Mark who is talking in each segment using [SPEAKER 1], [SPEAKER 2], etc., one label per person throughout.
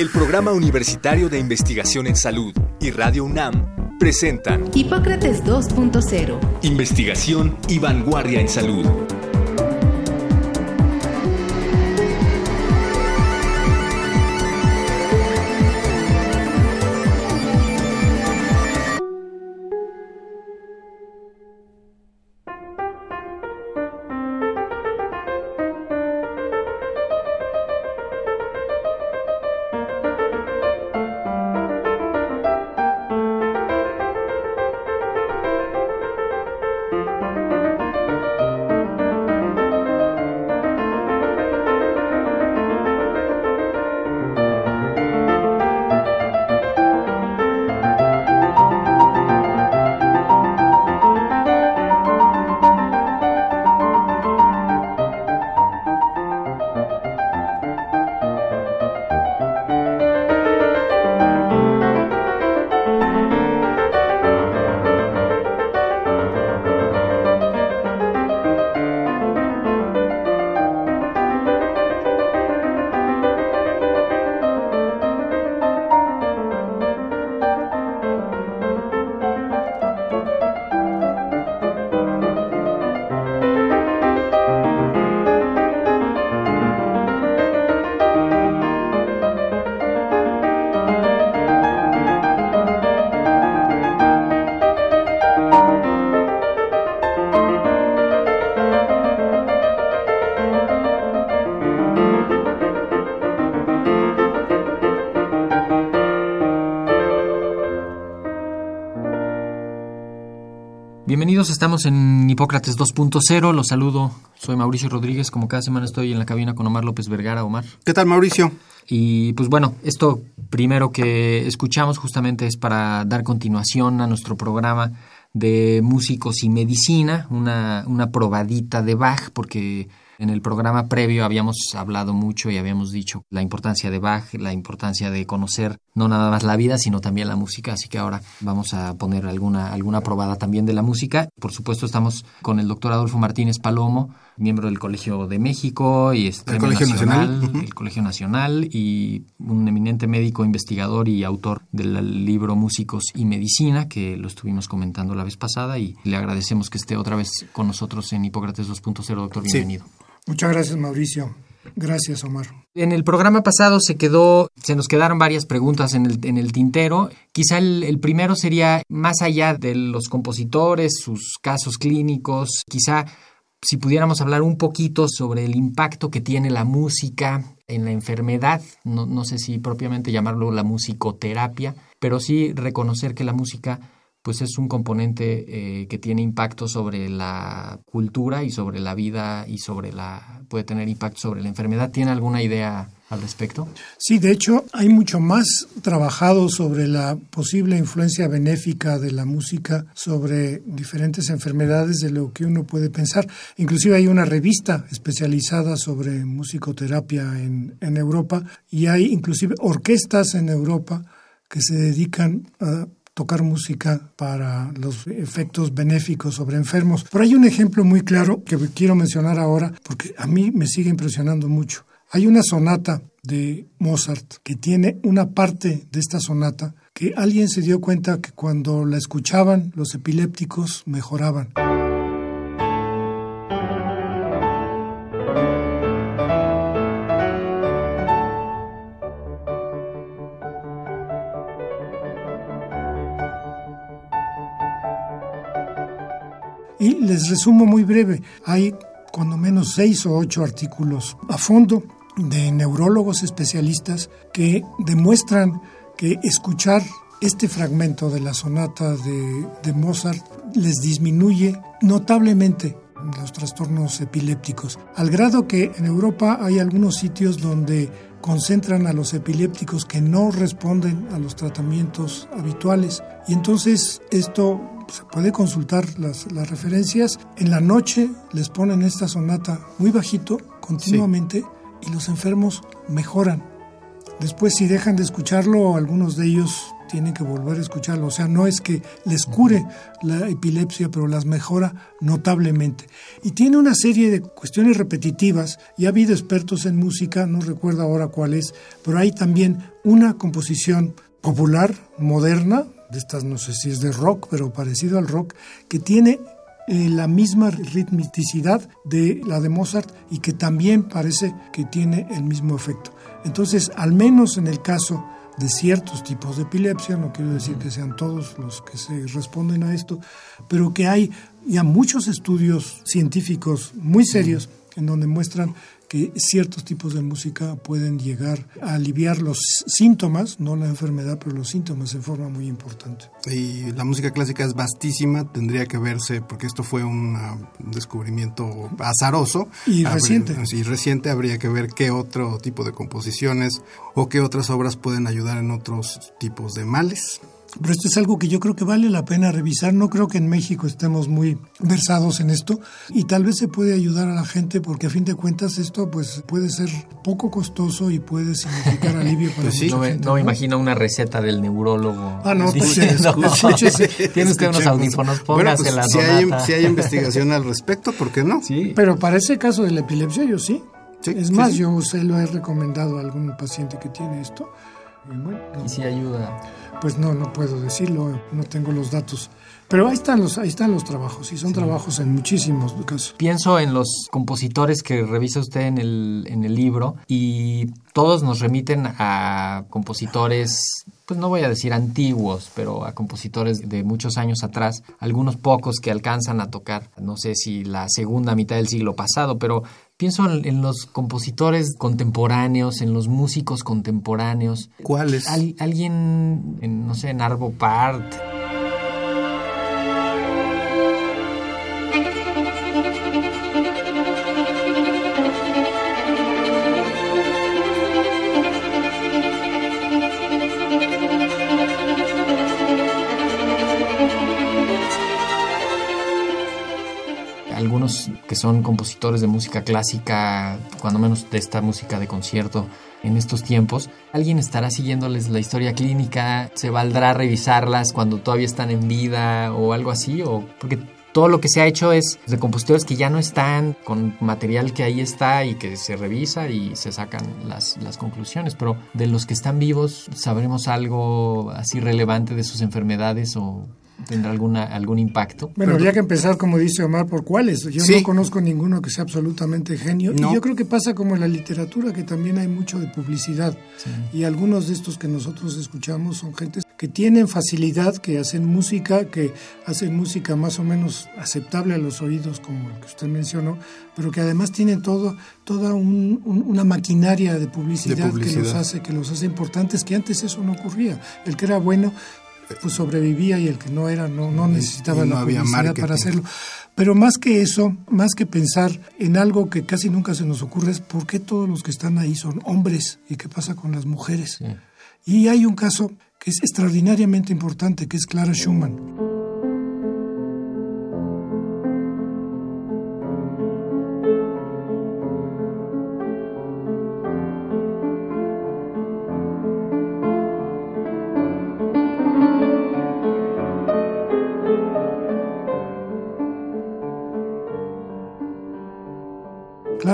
[SPEAKER 1] El Programa Universitario de Investigación en Salud y Radio UNAM presentan
[SPEAKER 2] Hipócrates 2.0
[SPEAKER 1] Investigación y vanguardia en salud.
[SPEAKER 3] Bienvenidos, estamos en Hipócrates 2.0. Los saludo, soy Mauricio Rodríguez. Como cada semana estoy en la cabina con Omar López Vergara. Omar.
[SPEAKER 4] ¿Qué tal, Mauricio?
[SPEAKER 3] Y pues bueno, esto primero que escuchamos justamente es para dar continuación a nuestro programa de músicos y medicina, una, una probadita de Bach, porque en el programa previo habíamos hablado mucho y habíamos dicho la importancia de Bach, la importancia de conocer no nada más la vida, sino también la música. Así que ahora vamos a poner alguna, alguna probada también de la música. Por supuesto, estamos con el doctor Adolfo Martínez Palomo, miembro del Colegio de México y este,
[SPEAKER 4] El Colegio Nacional.
[SPEAKER 3] el Colegio Nacional y un eminente médico, investigador y autor del libro Músicos y Medicina, que lo estuvimos comentando la vez pasada y le agradecemos que esté otra vez con nosotros en Hipócrates 2.0, doctor.
[SPEAKER 4] Sí. Muchas gracias, Mauricio. Gracias, Omar.
[SPEAKER 3] En el programa pasado se quedó, se nos quedaron varias preguntas en el, en el tintero. Quizá el, el primero sería más allá de los compositores, sus casos clínicos, quizá si pudiéramos hablar un poquito sobre el impacto que tiene la música en la enfermedad, no, no sé si propiamente llamarlo la musicoterapia, pero sí reconocer que la música pues es un componente eh, que tiene impacto sobre la cultura y sobre la vida y sobre la puede tener impacto sobre la enfermedad. ¿Tiene alguna idea al respecto?
[SPEAKER 4] Sí, de hecho, hay mucho más trabajado sobre la posible influencia benéfica de la música sobre diferentes enfermedades de lo que uno puede pensar. Inclusive hay una revista especializada sobre musicoterapia en, en Europa y hay inclusive orquestas en Europa que se dedican a tocar música para los efectos benéficos sobre enfermos. Pero hay un ejemplo muy claro que quiero mencionar ahora porque a mí me sigue impresionando mucho. Hay una sonata de Mozart que tiene una parte de esta sonata que alguien se dio cuenta que cuando la escuchaban los epilépticos mejoraban. Les resumo muy breve. Hay cuando menos seis o ocho artículos a fondo de neurólogos especialistas que demuestran que escuchar este fragmento de la sonata de, de Mozart les disminuye notablemente los trastornos epilépticos, al grado que en Europa hay algunos sitios donde concentran a los epilépticos que no responden a los tratamientos habituales y entonces esto se puede consultar las, las referencias. En la noche les ponen esta sonata muy bajito, continuamente, y los enfermos mejoran. Después, si dejan de escucharlo, algunos de ellos tienen que volver a escucharlo. O sea, no es que les cure la epilepsia, pero las mejora notablemente. Y tiene una serie de cuestiones repetitivas. Ya ha habido expertos en música, no recuerdo ahora cuál es, pero hay también una composición popular, moderna, de estas no sé si es de rock, pero parecido al rock, que tiene eh, la misma ritmicidad de la de Mozart y que también parece que tiene el mismo efecto. Entonces, al menos en el caso de ciertos tipos de epilepsia, no quiero decir que sean todos los que se responden a esto, pero que hay ya muchos estudios científicos muy serios en donde muestran que ciertos tipos de música pueden llegar a aliviar los síntomas, no la enfermedad, pero los síntomas en forma muy importante.
[SPEAKER 5] Y la música clásica es vastísima, tendría que verse, porque esto fue un descubrimiento azaroso.
[SPEAKER 4] Y reciente.
[SPEAKER 5] Y reciente, habría que ver qué otro tipo de composiciones o qué otras obras pueden ayudar en otros tipos de males.
[SPEAKER 4] Pero esto es algo que yo creo que vale la pena revisar. No creo que en México estemos muy versados en esto y tal vez se puede ayudar a la gente porque a fin de cuentas esto pues puede ser poco costoso y puede significar alivio para
[SPEAKER 3] pues
[SPEAKER 4] mucha
[SPEAKER 3] no, me,
[SPEAKER 4] gente,
[SPEAKER 3] no me imagino una receta del neurólogo.
[SPEAKER 4] Ah, no, pues.
[SPEAKER 3] Tiene usted unos audífonos,
[SPEAKER 5] Bueno, pues,
[SPEAKER 3] la
[SPEAKER 5] si, hay, si hay investigación al respecto, ¿por qué no?
[SPEAKER 3] Sí.
[SPEAKER 4] Pero para ese caso de la epilepsia yo sí.
[SPEAKER 5] Sí,
[SPEAKER 4] es
[SPEAKER 5] sí,
[SPEAKER 4] más,
[SPEAKER 5] sí.
[SPEAKER 4] yo se lo he recomendado a algún paciente que tiene esto. Y bueno, no,
[SPEAKER 3] Y sí ayuda.
[SPEAKER 4] Pues no, no puedo decirlo, no tengo los datos. Pero ahí están los, ahí están los trabajos y son trabajos en muchísimos casos.
[SPEAKER 3] Pienso en los compositores que revisa usted en el, en el libro y todos nos remiten a compositores, pues no voy a decir antiguos, pero a compositores de muchos años atrás, algunos pocos que alcanzan a tocar, no sé si la segunda mitad del siglo pasado, pero pienso en, en los compositores contemporáneos, en los músicos contemporáneos.
[SPEAKER 5] ¿Cuáles?
[SPEAKER 3] Al- alguien, en, no sé, en Arvo Part. Son compositores de música clásica, cuando menos de esta música de concierto en estos tiempos, alguien estará siguiéndoles la historia clínica, se valdrá revisarlas cuando todavía están en vida o algo así, o porque todo lo que se ha hecho es de compositores que ya no están, con material que ahí está y que se revisa y se sacan las, las conclusiones, pero de los que están vivos, ¿sabremos algo así relevante de sus enfermedades o tendrá alguna, algún impacto?
[SPEAKER 4] Bueno, habría que empezar, como dice Omar, por cuáles. Yo
[SPEAKER 5] Sí.
[SPEAKER 4] no conozco ninguno que sea absolutamente genio.
[SPEAKER 5] No.
[SPEAKER 4] Y yo creo que pasa como en la literatura, que también hay mucho de publicidad. Y algunos de estos que nosotros escuchamos son gentes que tienen facilidad, que hacen música, que hacen música más o menos aceptable a los oídos, como el que usted mencionó, pero que además tienen todo, toda un- un- una maquinaria de publicidad,
[SPEAKER 5] De publicidad.
[SPEAKER 4] que los hace que los hace importantes, que antes eso no ocurría. El que era bueno pues sobrevivía y el que no era no, no necesitaba
[SPEAKER 5] no
[SPEAKER 4] la
[SPEAKER 5] había
[SPEAKER 4] publicidad
[SPEAKER 5] marketing.
[SPEAKER 4] para hacerlo. Pero más que eso, más que pensar en algo que casi nunca se nos ocurre es por qué todos los que están ahí son hombres y qué pasa con las mujeres. Y hay un caso que es extraordinariamente importante, que es Clara Schumann.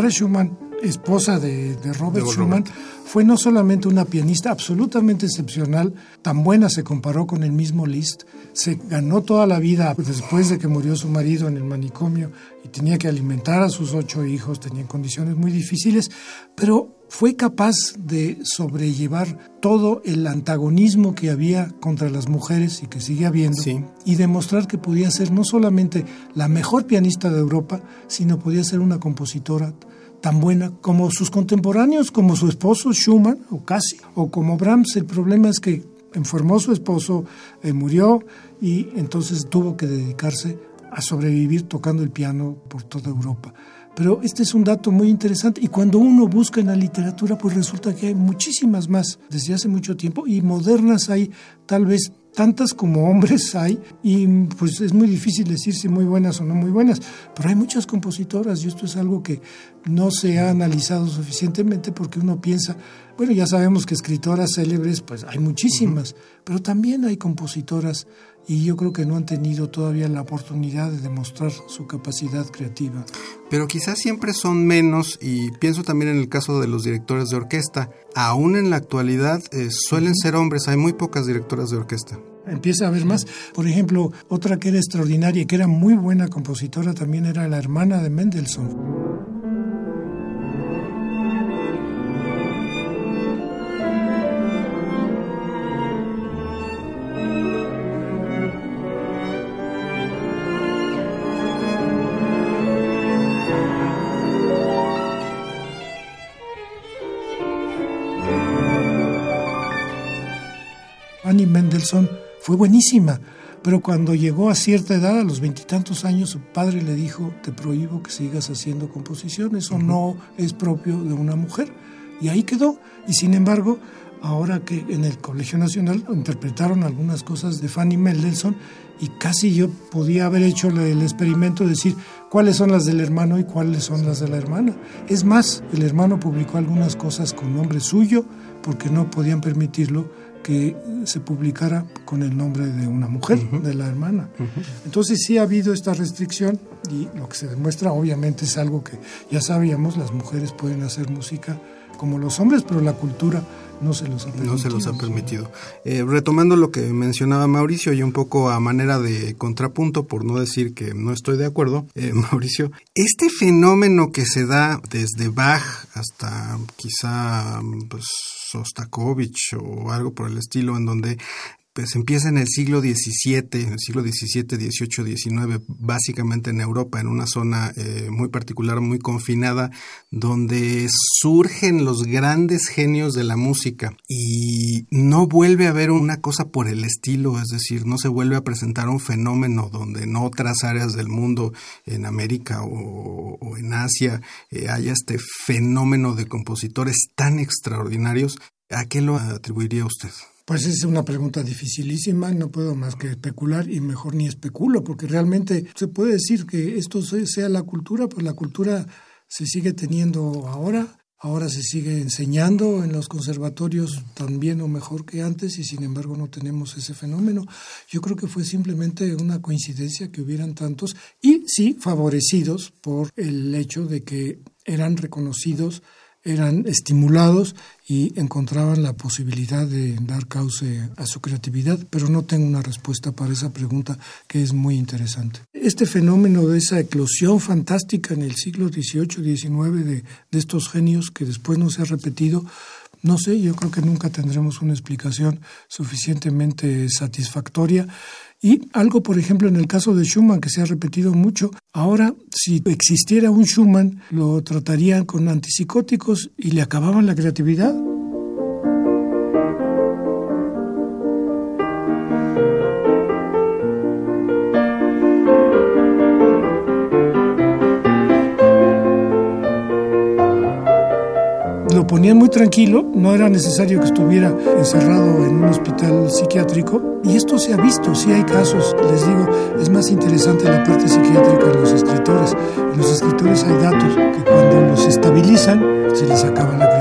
[SPEAKER 4] Clara Schumann, esposa de, de Robert
[SPEAKER 5] De
[SPEAKER 4] Schumann,
[SPEAKER 5] Robert.
[SPEAKER 4] fue no solamente una pianista absolutamente excepcional, tan buena se comparó con el mismo Liszt, se ganó toda la vida después de que murió su marido en el manicomio y tenía que alimentar a sus ocho hijos, tenía condiciones muy difíciles, pero fue capaz de sobrellevar todo el antagonismo que había contra las mujeres y que sigue habiendo
[SPEAKER 5] Sí.
[SPEAKER 4] y demostrar que podía ser no solamente la mejor pianista de Europa, sino podía ser una compositora tan buena como sus contemporáneos, como su esposo Schumann, o casi, o como Brahms. El problema es que enfermó su esposo, eh, murió y entonces tuvo que dedicarse a sobrevivir tocando el piano por toda Europa. Pero este es un dato muy interesante y cuando uno busca en la literatura, pues resulta que hay muchísimas más desde hace mucho tiempo y modernas hay tal vez tantas como hombres hay y pues es muy difícil decir si muy buenas o no muy buenas, pero hay muchas compositoras y esto es algo que no se ha analizado suficientemente porque uno piensa, bueno, ya sabemos que escritoras célebres pues hay muchísimas, pero también hay compositoras y yo creo que no han tenido todavía la oportunidad de demostrar su capacidad creativa.
[SPEAKER 5] Pero quizás siempre son menos y pienso también en el caso de los directores de orquesta. Aún en la actualidad eh, suelen ser hombres, hay muy pocas directoras de orquesta.
[SPEAKER 4] Empieza a haber más. Por ejemplo, otra que era extraordinaria y que era muy buena compositora también era la hermana de Mendelssohn. Fue buenísima, pero cuando llegó a cierta edad, a los veintitantos años, su padre le dijo, te prohíbo que sigas haciendo composiciones, o no es propio de una mujer. Y ahí quedó. Y sin embargo, ahora que en el Colegio Nacional interpretaron algunas cosas de Fanny Mendelssohn y casi yo podía haber hecho el experimento de decir cuáles son las del hermano y cuáles son las de la hermana. Es más, el hermano publicó algunas cosas con nombre suyo porque no podían permitirlo que se publicara con el nombre de una mujer, de la hermana. Entonces sí ha habido esta restricción y lo que se demuestra obviamente es algo que ya sabíamos, las mujeres pueden hacer música como los hombres, pero la cultura no se los ha permitido.
[SPEAKER 5] No se los ha permitido. Eh, retomando lo que mencionaba Mauricio y un poco a manera de contrapunto, por no decir que no estoy de acuerdo, eh, Mauricio, este fenómeno que se da desde Bach hasta quizá pues, Sostakovich o algo por el estilo, en donde pues empieza en el siglo XVII, en el siglo XVII, XVIII, XIX, básicamente en Europa, en una zona eh, muy particular, muy confinada, donde surgen los grandes genios de la música y no vuelve a haber una cosa por el estilo, es decir, no se vuelve a presentar un fenómeno donde en otras áreas del mundo, en América o, en Asia, eh, haya este fenómeno de compositores tan extraordinarios. ¿A qué lo atribuiría usted?
[SPEAKER 4] Pues es una pregunta dificilísima, no puedo más que especular y mejor ni especulo, porque realmente se puede decir que esto sea la cultura, pues la cultura se sigue teniendo ahora, ahora se sigue enseñando en los conservatorios también o mejor que antes y sin embargo no tenemos ese fenómeno. Yo creo que fue simplemente una coincidencia que hubieran tantos y sí favorecidos por el hecho de que eran reconocidos eran estimulados y encontraban la posibilidad de dar cauce a su creatividad, pero no tengo una respuesta para esa pregunta que es muy interesante. Este fenómeno de esa eclosión fantástica en el siglo XVIII, XIX de, de estos genios que después no se ha repetido, no sé, yo creo que nunca tendremos una explicación suficientemente satisfactoria. Y algo, por ejemplo, en el caso de Schumann, que se ha repetido mucho, ahora si existiera un Schumann, lo tratarían con antipsicóticos y le acababan la creatividad. Lo ponían muy tranquilo, no era necesario que estuviera encerrado en un hospital psiquiátrico y esto se ha visto, sí hay casos, les digo, es más interesante la parte psiquiátrica de los escritores. En los escritores hay datos que cuando los estabilizan se les acaba la.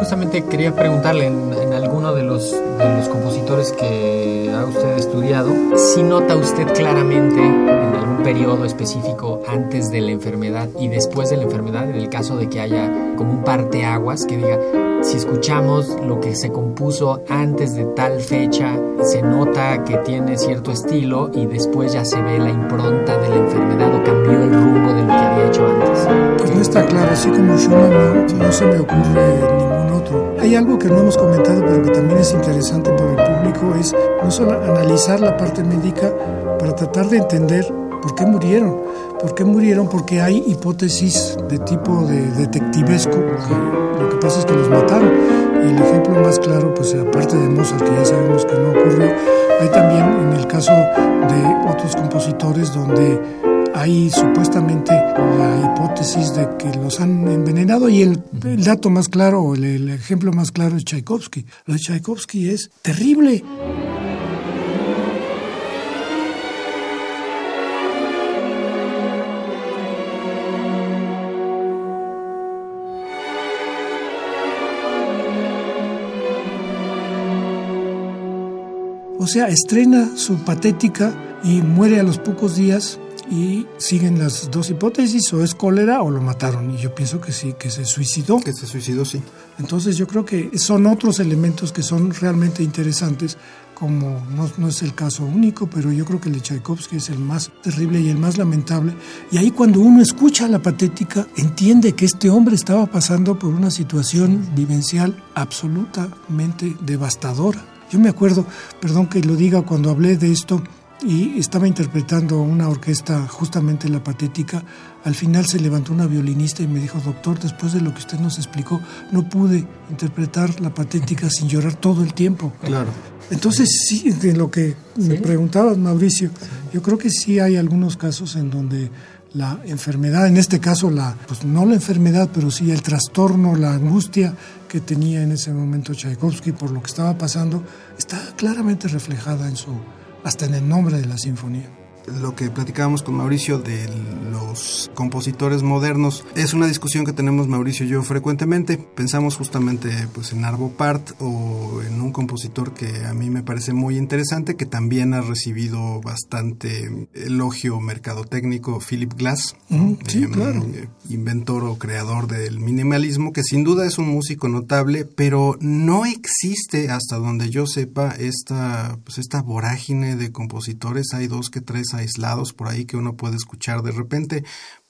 [SPEAKER 3] Justamente quería preguntarle en, en alguno de los, de los compositores que ha usted estudiado, si nota usted claramente en algún periodo específico antes de la enfermedad y después de la enfermedad, en el caso de que haya como un parteaguas que diga, si escuchamos lo que se compuso antes de tal fecha, se nota que tiene cierto estilo y después ya se ve la impronta de la enfermedad o cambió el rumbo de lo que había hecho antes.
[SPEAKER 4] Pues no está claro, así como Schumann no, no se me ocurre otro. Hay algo que no hemos comentado, pero que también es interesante para el público, es no solo analizar la parte médica para tratar de entender ¿Por qué murieron? ¿Por qué murieron? Porque hay hipótesis de tipo de detectivesco, lo que pasa es que los mataron. Y el ejemplo más claro, pues aparte de Mozart, que ya sabemos que no ocurrió, hay también en el caso de otros compositores donde hay supuestamente la hipótesis de que los han envenenado y el, dato más claro, el, ejemplo más claro es Tchaikovsky. Lo de Tchaikovsky es terrible. O sea, estrena su patética y muere a los pocos días y siguen las dos hipótesis, o es cólera o lo mataron. Y yo pienso que sí, que se suicidó.
[SPEAKER 5] Que se suicidó, sí.
[SPEAKER 4] Entonces yo creo que son otros elementos que son realmente interesantes, como no, no, es el caso único, pero yo creo que el de Tchaikovsky es el más terrible y el más lamentable. Y ahí cuando uno escucha la patética, entiende que este hombre estaba pasando por una situación vivencial absolutamente devastadora. Yo me acuerdo, perdón que lo diga, cuando hablé de esto, y estaba interpretando una orquesta justamente la patética. Al final se levantó una violinista y me dijo, doctor, después de lo que usted nos explicó, no pude interpretar la patética sin llorar todo el tiempo.
[SPEAKER 5] Claro.
[SPEAKER 4] Entonces, sí, de lo que me preguntabas, Mauricio, yo creo que sí hay algunos casos en donde la enfermedad, en este caso, la, pues no la enfermedad, pero sí el trastorno, la angustia que tenía en ese momento Tchaikovsky por lo que estaba pasando, está claramente reflejada en su hasta en el nombre de la sinfonía.
[SPEAKER 5] Lo que platicábamos con Mauricio de los compositores modernos es una discusión que tenemos Mauricio y yo frecuentemente. Pensamos justamente pues en Arvo Part o en un compositor que a mí me parece muy interesante, que también ha recibido bastante elogio mercadotécnico, Philip Glass,
[SPEAKER 4] sí, claro.
[SPEAKER 5] inventor o creador del minimalismo, que sin duda es un músico notable, pero no existe hasta donde yo sepa esta, pues esta vorágine de compositores. Hay dos que tres aislados por ahí que uno puede escuchar de repente,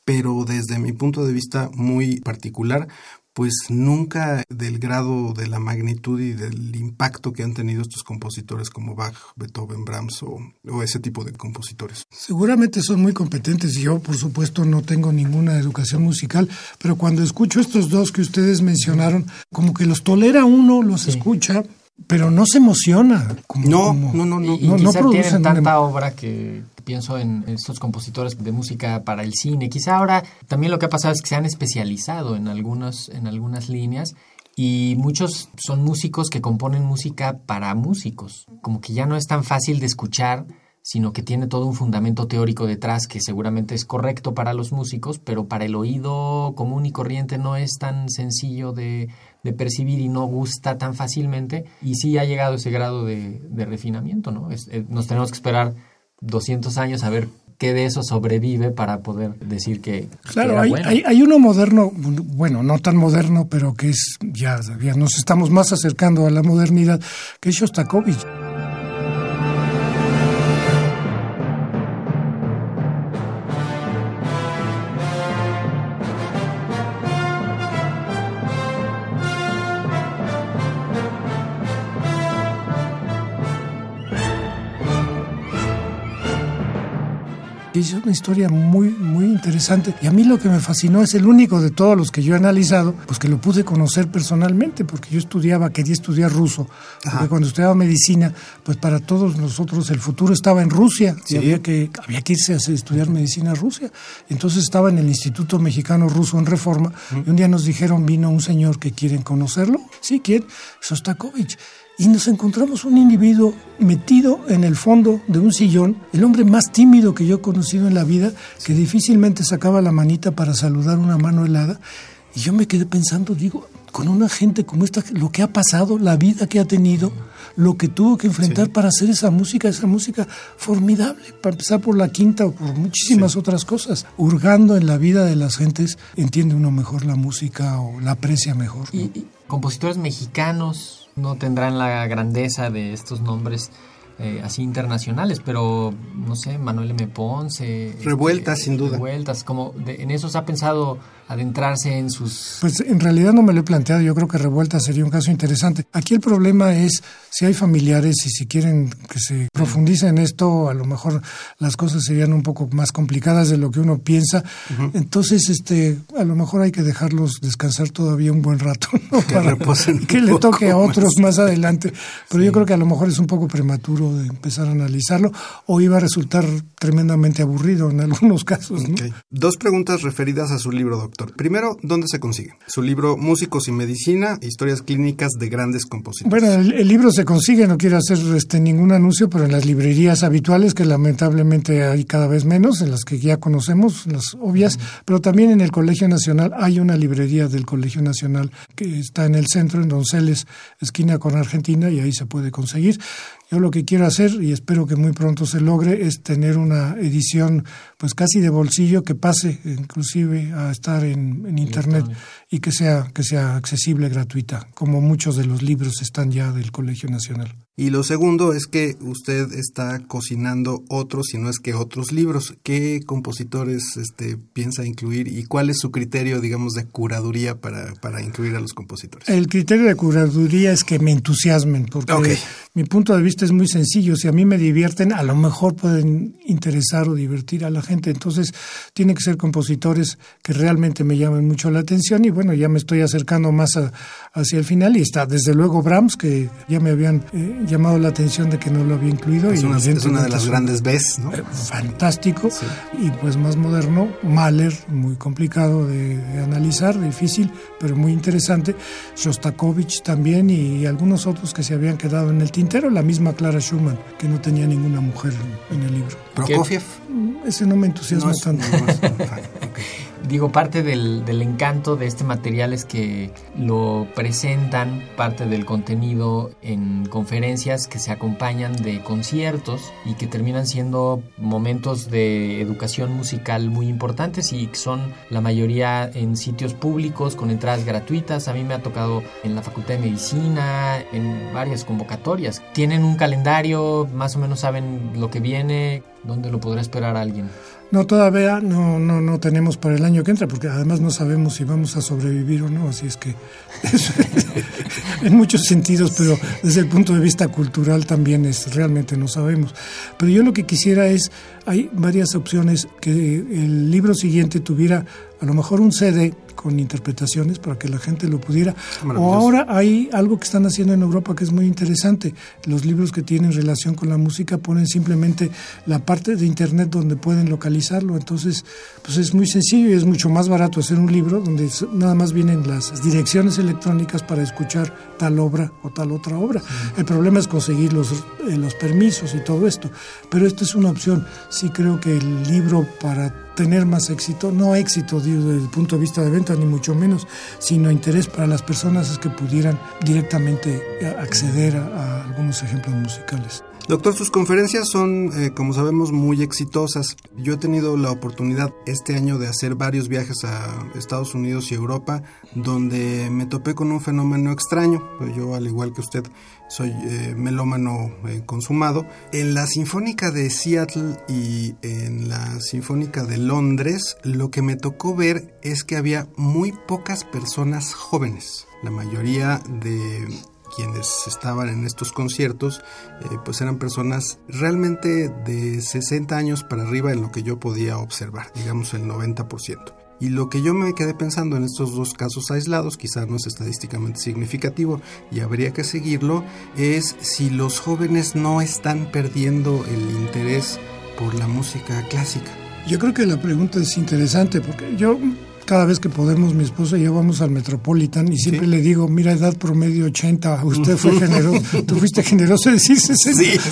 [SPEAKER 5] pero desde mi punto de vista muy particular, pues nunca del grado de la magnitud y del impacto que han tenido estos compositores como Bach, Beethoven, Brahms o, o, ese tipo de compositores.
[SPEAKER 4] Seguramente son muy competentes. Yo, por supuesto, no tengo ninguna educación musical, pero cuando escucho estos dos que ustedes mencionaron, como que los tolera uno, los sí. escucha, pero no se emociona. Como,
[SPEAKER 5] no,
[SPEAKER 4] como,
[SPEAKER 5] no, no, no,
[SPEAKER 3] y, y
[SPEAKER 4] no, no
[SPEAKER 3] quizá tienen
[SPEAKER 4] producen
[SPEAKER 3] tanta
[SPEAKER 4] una-
[SPEAKER 3] obra que pienso en estos compositores de música para el cine. Quizá ahora también lo que ha pasado es que se han especializado en, algunos, en algunas líneas y muchos son músicos que componen música para músicos. Como que ya no es tan fácil de escuchar, sino que tiene todo un fundamento teórico detrás que seguramente es correcto para los músicos, pero para el oído común y corriente no es tan sencillo de, de percibir y no gusta tan fácilmente. Y sí ha llegado ese grado de, de refinamiento, ¿no? Es- eh, nos tenemos que esperar 200 años a ver qué de eso sobrevive para poder decir que, que
[SPEAKER 4] Claro,
[SPEAKER 3] era
[SPEAKER 4] hay,
[SPEAKER 3] bueno.
[SPEAKER 4] hay, hay uno moderno, bueno, no tan moderno, pero que es ya, ya nos estamos más acercando a la modernidad, que es Shostakovich. Es una historia muy, muy interesante. Y a mí lo que me fascinó es el único de todos los que yo he analizado, pues que lo pude conocer personalmente, porque yo estudiaba, quería estudiar ruso. Porque cuando estudiaba medicina, pues para todos nosotros el futuro estaba en Rusia. Y había que, había que irse a estudiar medicina a Rusia. Entonces estaba en el Instituto Mexicano Ruso en Reforma. Y un día nos dijeron, vino un señor que quieren conocerlo. Sí, ¿quién? Sostakovich y nos encontramos un individuo metido en el fondo de un sillón, el hombre más tímido que yo he conocido en la vida, que difícilmente sacaba la manita para saludar una mano helada. Y yo me quedé pensando, digo, con una gente como esta, lo que ha pasado, la vida que ha tenido, lo que tuvo que enfrentar para hacer esa música, esa música formidable, para empezar por la quinta o por muchísimas otras cosas. Hurgando en la vida de las gentes, entiende uno mejor la música o la aprecia mejor. ¿no?
[SPEAKER 3] Y, y compositores mexicanos no tendrán la grandeza de estos nombres eh, así internacionales, pero no sé, Manuel M. Ponce.
[SPEAKER 5] Revueltas, sin duda.
[SPEAKER 3] Revueltas, como de- en eso se ha pensado adentrarse en sus...
[SPEAKER 4] Pues en realidad no me lo he planteado, yo creo que Revuelta sería un caso interesante. Aquí el problema es si hay familiares y si quieren que se profundice en esto, a lo mejor las cosas serían un poco más complicadas de lo que uno piensa. Entonces, este, a lo mejor hay que dejarlos descansar todavía un buen rato, ¿no?
[SPEAKER 5] Que reposen un
[SPEAKER 4] que le toque a otros más adelante. Pero yo creo que a lo mejor es un poco prematuro de empezar a analizarlo o iba a resultar tremendamente aburrido en algunos casos.
[SPEAKER 5] Dos preguntas referidas a su libro, doctor. Primero, ¿dónde se consigue? Su libro Músicos y Medicina, historias clínicas de grandes compositores.
[SPEAKER 4] Bueno, el, el libro se consigue, no quiero hacer este ningún anuncio, pero en las librerías habituales, que lamentablemente hay cada vez menos, en las que ya conocemos, las obvias, pero también en el Colegio Nacional hay una librería del Colegio Nacional que está en el centro, en Donceles, esquina con Argentina, y ahí se puede conseguir. Yo lo que quiero hacer, y espero que muy pronto se logre, es tener una edición pues casi de bolsillo que pase inclusive a estar en, en internet y que sea, que sea accesible, gratuita, como muchos de los libros están ya del Colegio Nacional.
[SPEAKER 5] Y lo segundo es que usted está cocinando otros, si no es que otros libros. ¿Qué compositores este, piensa incluir y cuál es su criterio, digamos, de curaduría para, para incluir a los compositores?
[SPEAKER 4] El criterio de curaduría es que me entusiasmen, porque mi punto de vista es muy sencillo. Si a mí me divierten, a lo mejor pueden interesar o divertir a la gente. Entonces, tienen que ser compositores que realmente me llamen mucho la atención. Y bueno, ya me estoy acercando más hacia el final. Y está, desde luego, Brahms, que ya me habían eh, llamado la atención de que no lo había incluido.
[SPEAKER 5] Es,
[SPEAKER 4] y
[SPEAKER 5] una, es una de las grandes Bs, ¿no?
[SPEAKER 4] Eh, fantástico. Y pues más moderno, Mahler, muy complicado de, de, analizar, difícil, pero muy interesante. Shostakovich también y, algunos otros que se habían quedado en el tintero. La misma Clara Schumann, que no tenía ninguna mujer en, en el libro.
[SPEAKER 5] Prokofiev.
[SPEAKER 4] Ese no me entusiasma
[SPEAKER 5] No es-
[SPEAKER 4] tanto.
[SPEAKER 5] no es- ok.
[SPEAKER 3] Digo, parte del, del encanto de este material es que lo presentan, parte del contenido en conferencias que se acompañan de conciertos y que terminan siendo momentos de educación musical muy importantes y son la mayoría en sitios públicos con entradas gratuitas. A mí me ha tocado en la Facultad de Medicina, en varias convocatorias. Tienen un calendario, más o menos saben lo que viene, dónde lo podrá esperar alguien.
[SPEAKER 4] No, todavía no, no, no tenemos para el año que entra, porque además no sabemos si vamos a sobrevivir o no, así es que en muchos sentidos, pero desde el punto de vista cultural también es realmente no sabemos. Pero yo lo que quisiera es, hay varias opciones que el libro siguiente tuviera a lo mejor un CD con interpretaciones para que la gente lo pudiera. O ahora hay algo que están haciendo en Europa que es muy interesante. Los libros que tienen relación con la música ponen simplemente la parte de internet donde pueden localizarlo. Entonces, pues es muy sencillo y es mucho más barato hacer un libro donde nada más vienen las direcciones electrónicas para escuchar tal obra o tal otra obra. El problema es conseguir los, eh, los permisos y todo esto. Pero esta es una opción. Sí creo que el libro para tener más éxito, no éxito desde el punto de vista de venta, ni mucho menos, sino interés para las personas es que pudieran directamente eh, acceder a, a algunos ejemplos musicales.
[SPEAKER 5] Doctor, sus conferencias son, eh, como sabemos, muy exitosas. Yo he tenido la oportunidad este año de hacer varios viajes a Estados Unidos y Europa, donde me topé con un fenómeno extraño. Pues Yo, al igual que usted, soy eh, melómano eh, consumado. En la Sinfónica de Seattle y en la Sinfónica de Londres, lo que me tocó ver es que había muy pocas personas jóvenes. La mayoría de quienes estaban en estos conciertos, eh, pues eran personas realmente de 60 años para arriba en lo que yo podía observar, digamos el 90%. Y lo que yo me quedé pensando en estos dos casos aislados, quizás no es estadísticamente significativo y habría que seguirlo, es si los jóvenes no están perdiendo el interés por la música clásica.
[SPEAKER 4] Yo creo que la pregunta es interesante porque yo cada vez que podemos, mi esposa y yo vamos al Metropolitan y siempre
[SPEAKER 5] Sí.
[SPEAKER 4] le digo, mira, edad promedio 80, usted fue generoso, tú fuiste generoso de decir 60.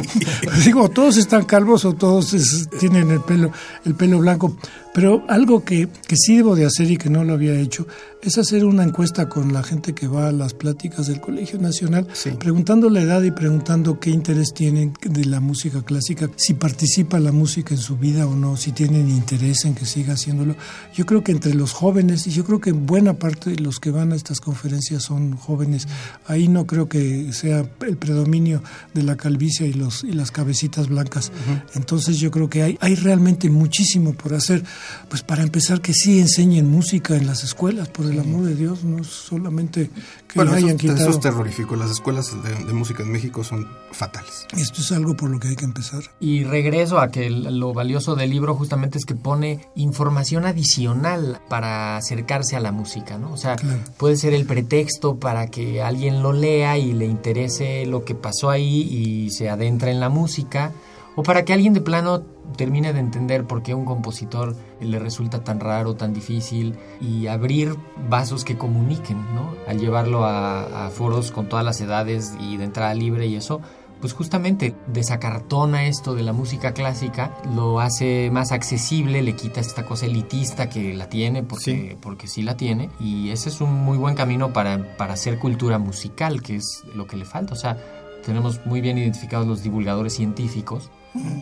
[SPEAKER 4] Digo, todos están calvos o todos es- tienen el pelo, el pelo blanco. Pero algo que, que sí debo de hacer y que no lo había hecho es hacer una encuesta con la gente que va a las pláticas del Colegio Nacional,
[SPEAKER 5] Sí.
[SPEAKER 4] preguntando la edad y preguntando qué interés tienen de la música clásica, si participa la música en su vida o no, si tienen interés en que siga haciéndolo. Yo creo que entre los jóvenes, y yo creo que buena parte de los que van a estas conferencias son jóvenes, ahí no creo que sea el predominio de la calvicie y, los, y las cabecitas blancas. Entonces yo creo que hay, hay realmente muchísimo por hacer. Pues para empezar que sí enseñen música en las escuelas, por el amor de Dios, no solamente que
[SPEAKER 5] Bueno,
[SPEAKER 4] lo
[SPEAKER 5] eso,
[SPEAKER 4] hayan
[SPEAKER 5] eso
[SPEAKER 4] quitado.
[SPEAKER 5] es terrorífico. Las escuelas de, de música en México son fatales.
[SPEAKER 4] Esto es algo por lo que hay que empezar.
[SPEAKER 3] Y regreso a que lo valioso del libro justamente es que pone información adicional para acercarse a la música, ¿no? O sea,
[SPEAKER 4] Claro.
[SPEAKER 3] puede ser el pretexto para que alguien lo lea y le interese lo que pasó ahí y se adentra en la música, o para que alguien de plano termine de entender por qué un compositor le resulta tan raro, tan difícil, y abrir vasos que comuniquen, ¿no? Al llevarlo a, a foros con todas las edades y de entrada libre y eso, pues justamente desacartona esto de la música clásica, lo hace más accesible, le quita esta cosa elitista que la tiene, porque sí, porque sí la tiene, y ese es un muy buen camino para, para hacer cultura musical, que es lo que le falta. O sea, tenemos muy bien identificados los divulgadores científicos,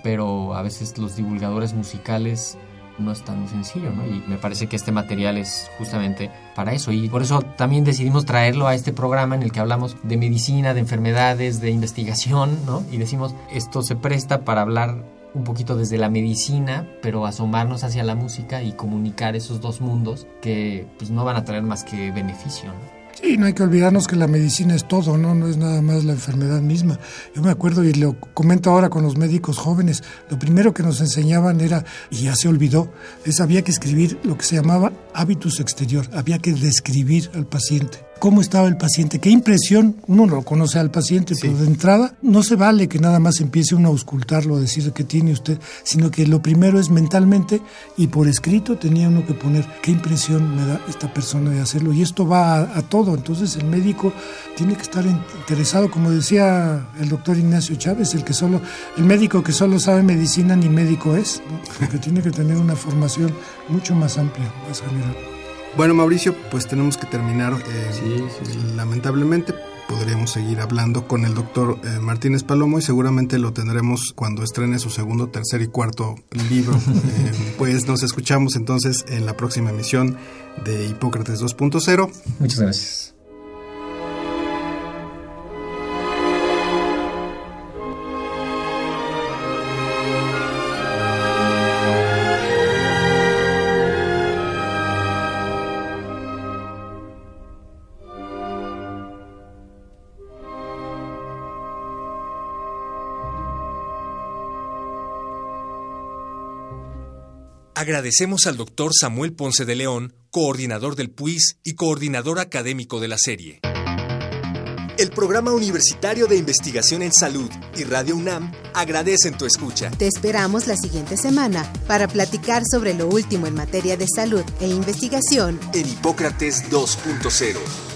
[SPEAKER 3] pero a veces los divulgadores musicales no es tan sencillo, ¿no? Y me parece que este material es justamente para eso. Y por eso también decidimos traerlo a este programa en el que hablamos de medicina, de enfermedades, de investigación, ¿no? Y decimos, esto se presta para hablar un poquito desde la medicina, pero asomarnos hacia la música y comunicar esos dos mundos que pues no van a traer más que beneficio, ¿no?
[SPEAKER 4] Sí, no hay que olvidarnos que la medicina es todo, ¿no? No es nada más la enfermedad misma. Yo me acuerdo y lo comento ahora con los médicos jóvenes, lo primero que nos enseñaban era, y ya se olvidó, es había que escribir lo que se llamaba hábitus exterior, había que describir al paciente cómo estaba el paciente, qué impresión, uno no conoce al paciente, pero de entrada no se vale que nada más empiece uno a auscultarlo, a decir que tiene usted, sino que lo primero es mentalmente y por escrito tenía uno que poner qué impresión me da esta persona de hacerlo. Y esto va a, todo, entonces el médico tiene que estar interesado, como decía el doctor Ignacio Chávez, el que solo, el médico que solo sabe medicina ni médico es, porque tiene que tener una formación mucho más amplia, más general.
[SPEAKER 5] Bueno, Mauricio, pues tenemos que terminar. Eh, lamentablemente, podríamos seguir hablando con el doctor eh, Martínez Palomo y seguramente lo tendremos cuando estrene su segundo, tercer y cuarto libro. Eh, pues nos escuchamos entonces en la próxima emisión de Hipócrates 2.0.
[SPEAKER 3] Muchas gracias.
[SPEAKER 1] Agradecemos al doctor Samuel Ponce de León, coordinador del PUIS y coordinador académico de la serie. El Programa Universitario de Investigación en Salud y Radio UNAM agradecen tu escucha.
[SPEAKER 2] Te esperamos la siguiente semana para platicar sobre lo último en materia de salud e investigación
[SPEAKER 1] en Hipócrates 2.0.